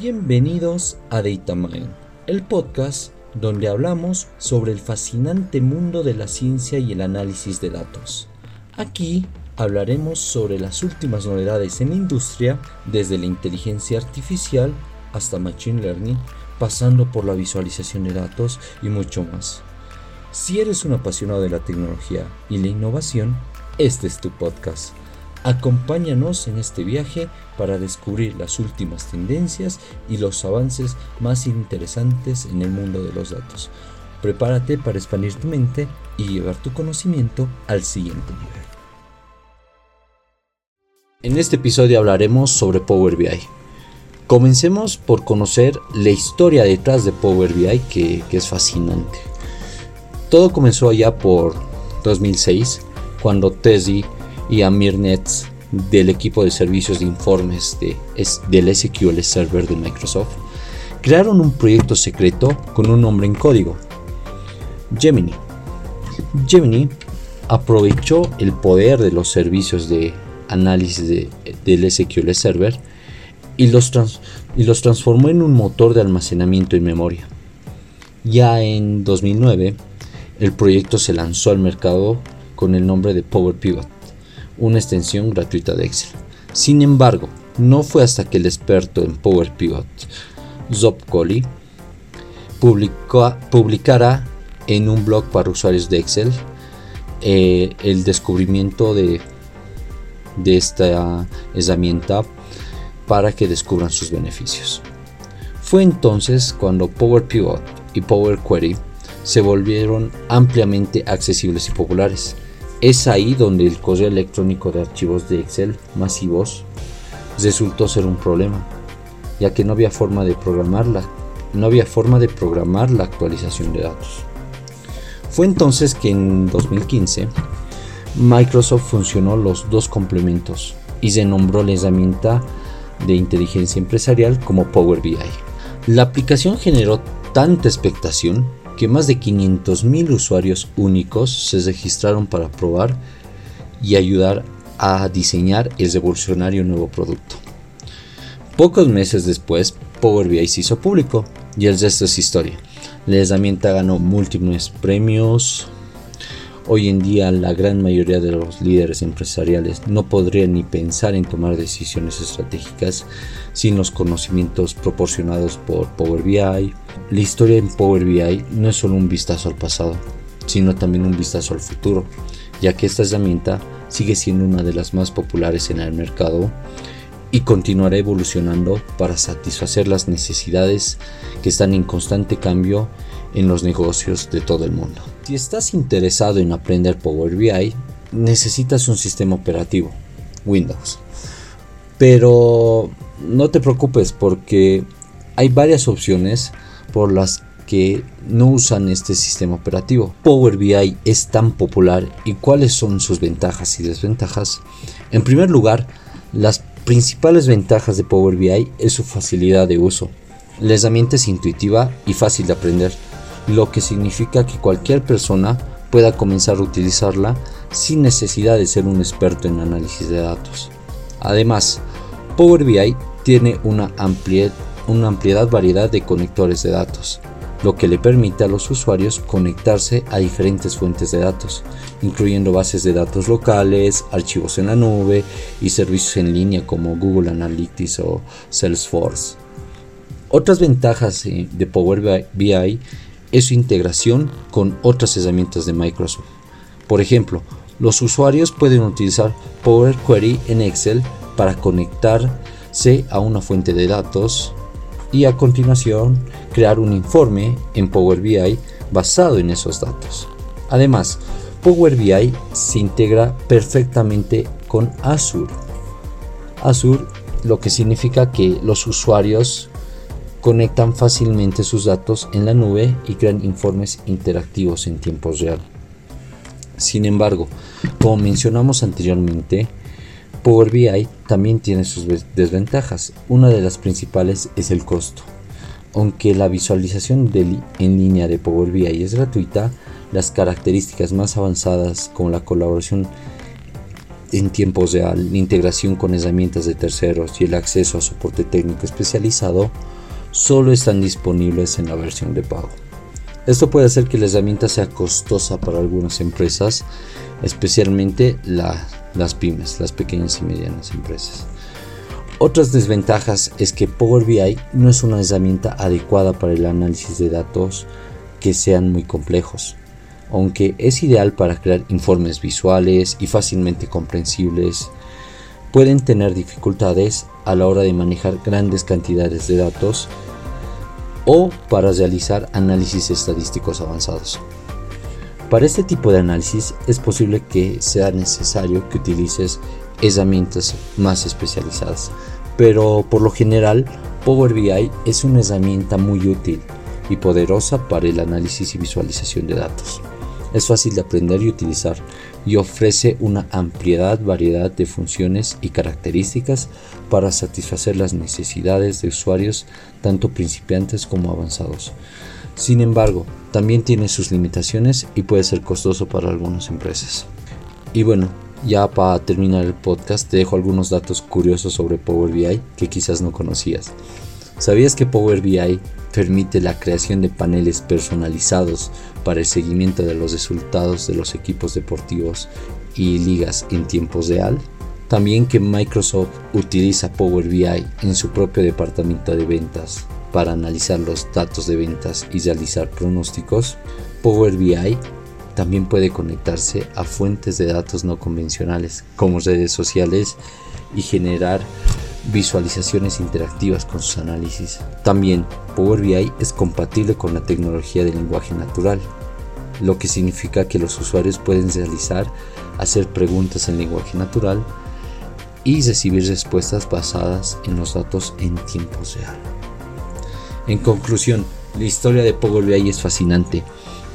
Bienvenidos a DataMind, el podcast donde hablamos sobre el fascinante mundo de la ciencia y el análisis de datos. Aquí hablaremos sobre las últimas novedades en la industria, desde la inteligencia artificial hasta Machine Learning, pasando por la visualización de datos y mucho más. Si eres un apasionado de la tecnología y la innovación, este es tu podcast. Acompáñanos en este viaje para descubrir las últimas tendencias y los avances más interesantes en el mundo de los datos. Prepárate para expandir tu mente y llevar tu conocimiento al siguiente nivel. En este episodio hablaremos sobre Power BI. Comencemos por conocer la historia detrás de Power BI que, es fascinante. Todo comenzó allá por 2006 cuando Tezzi y Amir Nets del equipo de servicios de informes de, del SQL Server de Microsoft crearon un proyecto secreto con un nombre en código, Gemini. Gemini aprovechó el poder de los servicios de análisis del SQL Server y los, y los transformó en un motor de almacenamiento y memoria. Ya en 2009, el proyecto se lanzó al mercado con el nombre de Power Pivot una extensión gratuita de Excel. Sin embargo, no fue hasta que el experto en Power Pivot, Zob publicara en un blog para usuarios de Excel eh, el descubrimiento de, de esta herramienta para que descubran sus beneficios. Fue entonces cuando Power Pivot y Power Query se volvieron ampliamente accesibles y populares es ahí donde el correo electrónico de archivos de Excel masivos resultó ser un problema, ya que no había forma de programarla, no había forma de programar la actualización de datos. Fue entonces que en 2015 Microsoft funcionó los dos complementos y se nombró la herramienta de inteligencia empresarial como Power BI. La aplicación generó tanta expectación que más de 500.000 usuarios únicos se registraron para probar y ayudar a diseñar el revolucionario nuevo producto. Pocos meses después, Power BI se hizo público y el resto es historia. La herramienta ganó múltiples premios. Hoy en día la gran mayoría de los líderes empresariales no podrían ni pensar en tomar decisiones estratégicas sin los conocimientos proporcionados por Power BI, la historia en Power BI no es solo un vistazo al pasado, sino también un vistazo al futuro, ya que esta herramienta sigue siendo una de las más populares en el mercado y continuará evolucionando para satisfacer las necesidades que están en constante cambio en los negocios de todo el mundo. Si estás interesado en aprender Power BI, necesitas un sistema operativo, Windows. Pero no te preocupes porque hay varias opciones por las que no usan este sistema operativo. Power BI es tan popular y cuáles son sus ventajas y desventajas. En primer lugar, las principales ventajas de Power BI es su facilidad de uso. La herramienta es intuitiva y fácil de aprender, lo que significa que cualquier persona pueda comenzar a utilizarla sin necesidad de ser un experto en análisis de datos. Además, Power BI tiene una amplia una variedad de conectores de datos, lo que le permite a los usuarios conectarse a diferentes fuentes de datos, incluyendo bases de datos locales, archivos en la nube y servicios en línea como Google Analytics o Salesforce. Otras ventajas eh, de Power BI es su integración con otras herramientas de Microsoft. Por ejemplo, los usuarios pueden utilizar Power Query en Excel para conectarse a una fuente de datos y a continuación crear un informe en Power BI basado en esos datos. Además, Power BI se integra perfectamente con Azure. Azure lo que significa que los usuarios conectan fácilmente sus datos en la nube y crean informes interactivos en tiempo real. Sin embargo, como mencionamos anteriormente, Power BI también tiene sus desventajas. Una de las principales es el costo. Aunque la visualización en línea de Power BI es gratuita, las características más avanzadas como la colaboración en tiempos real, la integración con herramientas de terceros y el acceso a soporte técnico especializado solo están disponibles en la versión de pago. Esto puede hacer que la herramienta sea costosa para algunas empresas, especialmente las pymes, las pequeñas y medianas empresas. Otras desventajas es que Power BI no es una herramienta adecuada para el análisis de datos que sean muy complejos, aunque es ideal para crear informes visuales y fácilmente comprensibles, pueden tener dificultades a la hora de manejar grandes cantidades de datos o para realizar análisis estadísticos avanzados. Para este tipo de análisis es posible que sea necesario que utilices herramientas más especializadas, pero por lo general Power BI es una herramienta muy útil y poderosa para el análisis y visualización de datos. Es fácil de aprender y utilizar y ofrece una ampliedad variedad de funciones y características para satisfacer las necesidades de usuarios tanto principiantes como avanzados. Sin embargo, también tiene sus limitaciones y puede ser costoso para algunas empresas. Y bueno, ya para terminar el podcast te dejo algunos datos curiosos sobre Power BI que quizás no conocías. ¿Sabías que Power BI permite la creación de paneles personalizados para el seguimiento de los resultados de los equipos deportivos y ligas en tiempo real? También que Microsoft utiliza Power BI en su propio departamento de ventas para analizar los datos de ventas y realizar pronósticos. Power BI también puede conectarse a fuentes de datos no convencionales como redes sociales y generar visualizaciones interactivas con sus análisis. También Power BI es compatible con la tecnología de lenguaje natural, lo que significa que los usuarios pueden realizar, hacer preguntas en lenguaje natural y recibir respuestas basadas en los datos en tiempo real. En conclusión, la historia de Power BI es fascinante,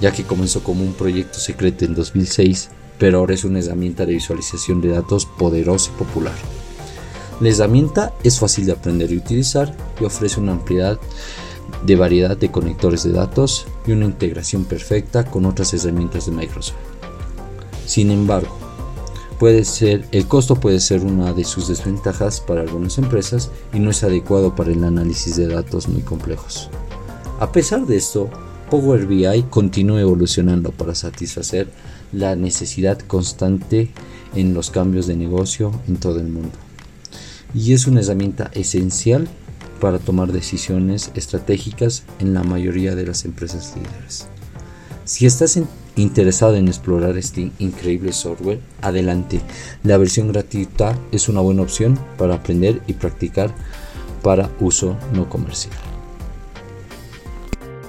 ya que comenzó como un proyecto secreto en 2006, pero ahora es una herramienta de visualización de datos poderosa y popular. La herramienta es fácil de aprender y utilizar y ofrece una ampliedad de variedad de conectores de datos y una integración perfecta con otras herramientas de Microsoft. Sin embargo, puede ser, el costo puede ser una de sus desventajas para algunas empresas y no es adecuado para el análisis de datos muy complejos. A pesar de esto, Power BI continúa evolucionando para satisfacer la necesidad constante en los cambios de negocio en todo el mundo. Y es una herramienta esencial para tomar decisiones estratégicas en la mayoría de las empresas líderes. Si estás interesado en explorar este increíble software, adelante. La versión gratuita es una buena opción para aprender y practicar para uso no comercial.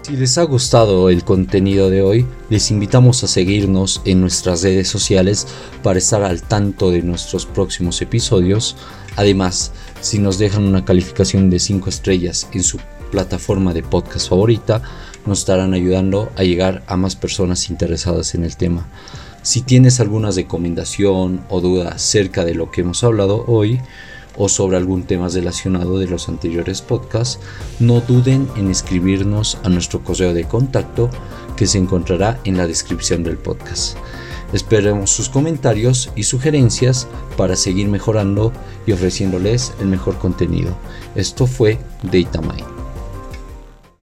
Si les ha gustado el contenido de hoy, les invitamos a seguirnos en nuestras redes sociales para estar al tanto de nuestros próximos episodios. Además, si nos dejan una calificación de 5 estrellas en su plataforma de podcast favorita, nos estarán ayudando a llegar a más personas interesadas en el tema. Si tienes alguna recomendación o duda acerca de lo que hemos hablado hoy o sobre algún tema relacionado de los anteriores podcasts, no duden en escribirnos a nuestro correo de contacto que se encontrará en la descripción del podcast. Esperemos sus comentarios y sugerencias para seguir mejorando y ofreciéndoles el mejor contenido. Esto fue DataMind.